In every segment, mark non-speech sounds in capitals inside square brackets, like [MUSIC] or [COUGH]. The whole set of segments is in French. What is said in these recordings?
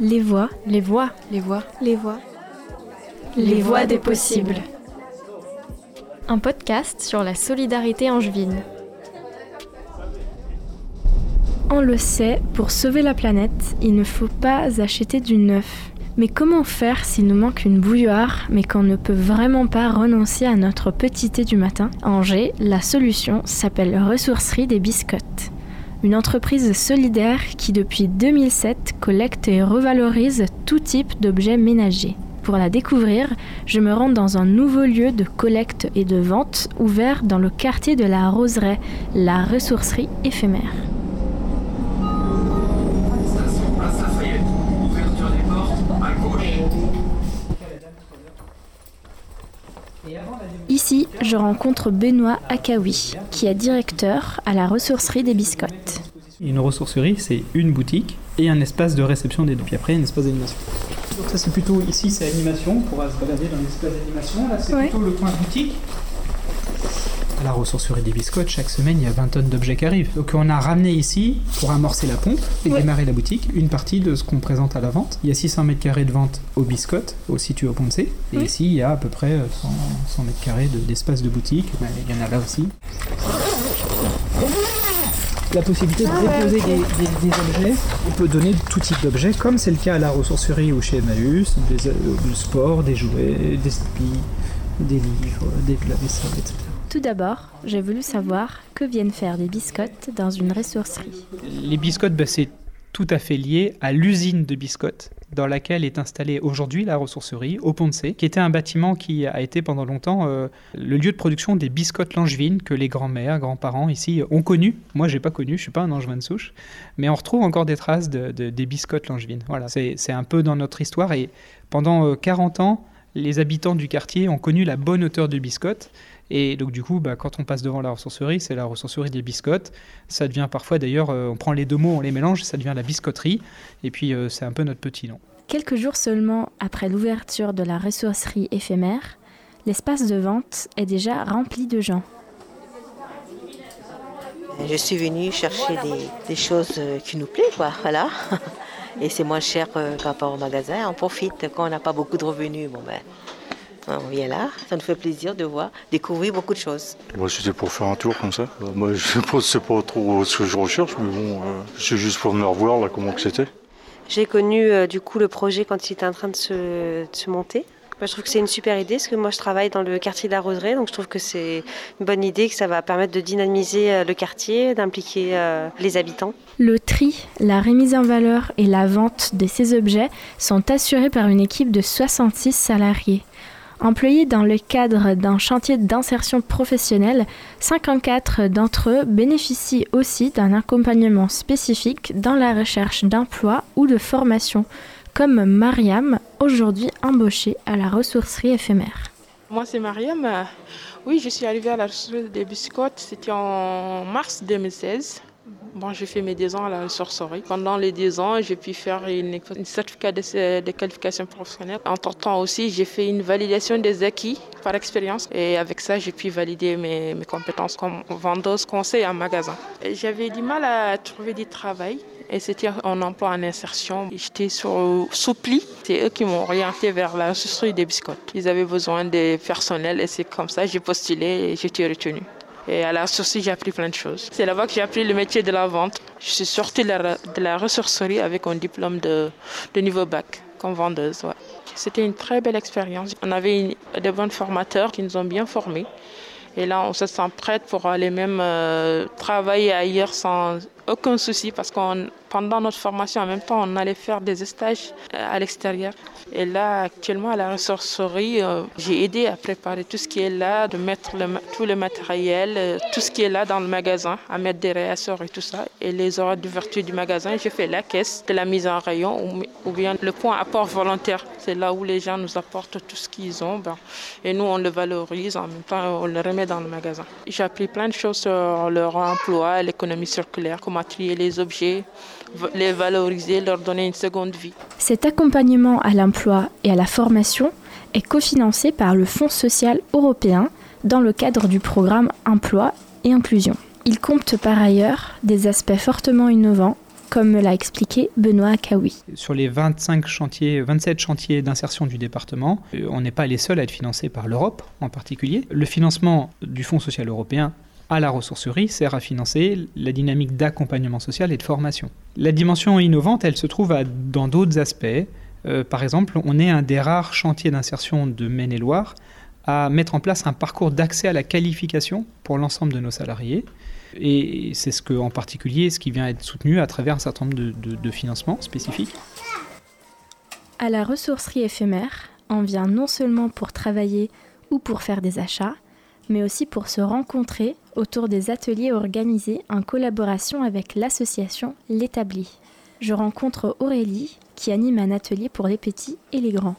Les voix, Les voix. Les voix. Les voix. les voix des possibles. Un podcast sur la solidarité angevine. On le sait, pour sauver la planète, il ne faut pas acheter du neuf. Mais comment faire s'il nous manque une bouilloire, mais qu'on ne peut vraiment pas renoncer à notre petit thé du matin? À Angers, la solution s'appelle Ressourcerie des Biscottes. Une entreprise solidaire qui depuis 2007 collecte et revalorise tout type d'objets ménagers. Pour la découvrir, je me rends dans un nouveau lieu de collecte et de vente ouvert dans le quartier de la Roseraie, la ressourcerie éphémère. Ici, je rencontre Benoît Akawi, qui est directeur à la ressourcerie des Biscottes. Une ressourcerie, c'est une boutique et un espace de réception des dons. Puis après, un espace d'animation. Donc ça, c'est plutôt ici, c'est animation. On pourra se balader dans l'espace d'animation. Là, c'est Ouais. plutôt le coin boutique. À la ressourcerie des biscottes, chaque semaine, il y a 20 tonnes d'objets qui arrivent. Donc on a ramené ici, pour amorcer la pompe et Ouais. démarrer la boutique, une partie de ce qu'on présente à la vente. Il y a 600 mètres carrés de vente aux biscottes, au situé au C. Et Oui. ici, il y a à peu près 100, 100 mètres carrés de- d'espace de, boutique. Ben, il y en a là aussi. la possibilité de déposer des, des- des objets. On peut donner tout type d'objets, comme c'est le cas à la ressourcerie ou chez Emmaüs, des, euh, du sport, des jouets, des tapis, des livres, des lave-vaisselle, etc. Tout d'abord, j'ai voulu savoir que viennent faire des biscottes dans une ressourcerie. Les biscottes, bah, c'est tout à fait lié à l'usine de biscottes dans laquelle est installée aujourd'hui la ressourcerie au C, qui était un bâtiment qui a été pendant longtemps euh, le lieu de production des biscottes langevines que les grands-mères, grands-parents ici ont connu. Moi, j'ai pas connu, je suis pas un angevin de souche, mais on retrouve encore des traces de, de- des biscottes langevines. Voilà, c'est un peu dans notre histoire et pendant euh, 40 ans, les habitants du quartier ont connu la bonne hauteur de biscottes. Et donc du coup, bah, quand on passe devant la ressourcerie, c'est la ressourcerie des biscottes. Ça devient parfois d'ailleurs, euh, on prend les deux mots, on les mélange, ça devient la biscotterie. Et puis euh, c'est un peu notre petit nom. Quelques jours seulement après l'ouverture de la ressourcerie éphémère, l'espace de vente est déjà rempli de gens. Je suis venue chercher des, des choses euh, qui nous plaisent, quoi, voilà. [LAUGHS] Et c'est moins cher par rapport au magasin. On profite quand on n'a pas beaucoup de revenus. Bon ben, on vient là. Ça nous fait plaisir de voir, découvrir beaucoup de choses. Moi, c'était pour faire un tour comme ça. Euh, Moi, je [LAUGHS] ne sais pas trop ce que je recherche, mais bon, euh, c'est juste pour venir voir là, comment que c'était. J'ai connu euh, du coup le projet quand il était en train de se, de se monter. Moi, je trouve que c'est une super idée parce que moi je travaille dans le quartier de la Roseraie, donc je trouve que c'est une bonne idée, que ça va permettre de dynamiser le quartier, d'impliquer euh, les habitants. Le tri, la remise en valeur et la vente de ces objets sont assurés par une équipe de 66 salariés. Employés dans le cadre d'un chantier d'insertion professionnelle, 54 d'entre eux bénéficient aussi d'un accompagnement spécifique dans la recherche d'emploi ou de formation, comme Mariam, aujourd'hui embauchée à la ressourcerie éphémère. Moi, c'est Mariam. Euh, Oui, je suis arrivée à la ressourcerie des biscottes, c'était en mars 2016. Bon, j'ai fait mes deux ans à la ressourcerie. Pendant les deux ans, j'ai pu faire une, une certificat de, de qualification professionnelle. Entre-temps aussi, j'ai fait une validation des acquis par expérience. Et avec ça, j'ai pu valider mes, compétences comme vendeuse, conseil en magasin. J'avais du mal à trouver du travail. Et c'était un emploi en insertion. J'étais sur Soupli. C'est eux qui m'ont orienté vers la ressourcerie des biscottes. Ils avaient besoin de personnel et c'est comme ça que j'ai postulé et été retenue. Et à la ressourcerie, j'ai appris plein de choses. C'est là-bas que j'ai appris le métier de la vente. Je suis sortie de la, ressourcerie avec un diplôme de, niveau bac comme vendeuse. C'était une très belle expérience. On avait de bons formateurs qui nous ont bien formés. Et là, on se sent prête pour aller même euh, travailler ailleurs sans aucun souci parce que pendant notre formation, en même temps, on allait faire des stages euh, à l'extérieur. Et là, actuellement, à la ressourcerie, euh, j'ai aidé à préparer tout ce qui est là, de mettre tout le matériel, euh, tout ce qui est là dans le magasin, à mettre des réassorts et tout ça. Et les horaires d'ouverture du magasin, j'ai fait la caisse de la mise en rayon ou, ou bien le point apport volontaire. C'est là où les gens nous apportent tout ce qu'ils ont. ben, et nous, on le valorise, en même temps, on le remet dans le magasin. J'ai appris plein de choses sur leur emploi, l'économie circulaire, comment les objets, les valoriser, leur donner une seconde vie. Cet accompagnement à l'emploi et à la formation est cofinancé par le Fonds social européen dans le cadre du programme Emploi et Inclusion. Il compte par ailleurs des aspects fortement innovants comme me l'a expliqué Benoît Akaoui. Sur les 25 chantiers, 27 chantiers d'insertion du département, euh, on n'est pas les seuls à être financés par l'Europe en particulier. Le financement du Fonds social européen à la ressourcerie sert à financer la dynamique d'accompagnement social et de formation. La dimension innovante, elle se trouve dans d'autres aspects. Euh, par exemple, on est un des rares chantiers d'insertion de Maine-et-Loire à mettre en place un parcours d'accès à la qualification pour l'ensemble de nos salariés. Et c'est ce que, en particulier, ce qui vient être soutenu à travers un certain nombre de, de financements spécifiques. À la ressourcerie éphémère, on vient non seulement pour travailler ou pour faire des achats, mais aussi pour se rencontrer autour des ateliers organisés en collaboration avec l'association L'Établi. Je rencontre Aurélie qui anime un atelier pour les petits et les grands.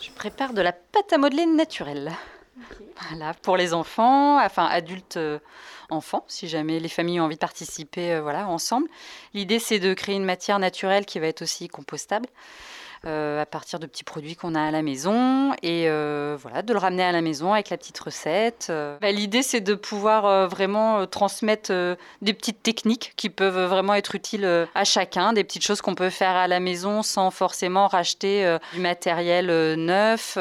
Je prépare de la pâte à modeler naturelle. Voilà, pour les enfants, enfin adultes, euh, enfants, si jamais les familles ont envie de participer, euh, voilà, ensemble. L'idée, c'est de créer une matière naturelle qui va être aussi compostable. Euh, à partir de petits produits qu'on a à la maison et euh, voilà, de le ramener à la maison avec la petite recette. Euh, bah, l'idée, c'est de pouvoir vraiment transmettre des petites techniques qui peuvent vraiment être utiles à chacun, des petites choses qu'on peut faire à la maison sans forcément racheter du matériel neuf,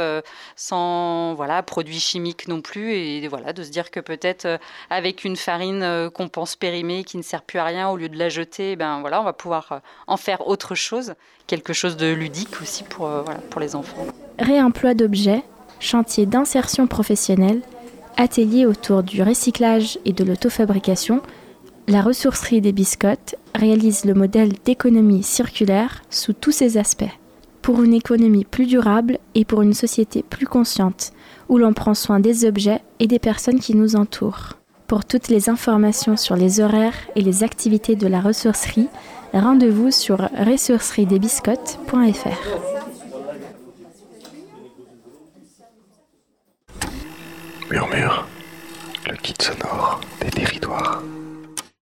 sans voilà, produits chimiques non plus, et voilà, de se dire que peut-être avec une farine qu'on pense périmée, qui ne sert plus à rien, au lieu de la jeter, ben voilà, on va pouvoir en faire autre chose quelque chose de ludique aussi pour, euh, pour les enfants. Réemploi d'objets, chantier d'insertion professionnelle, atelier autour du recyclage et de l'autofabrication, la ressourcerie des biscottes réalise le modèle d'économie circulaire sous tous ses aspects. Pour une économie plus durable et pour une société plus consciente, où l'on prend soin des objets et des personnes qui nous entourent. Pour toutes les informations sur les horaires et les activités de la ressourcerie, rendez-vous sur ressourceriedesbiscottes.fr. Murmure, le kit sonore des territoires.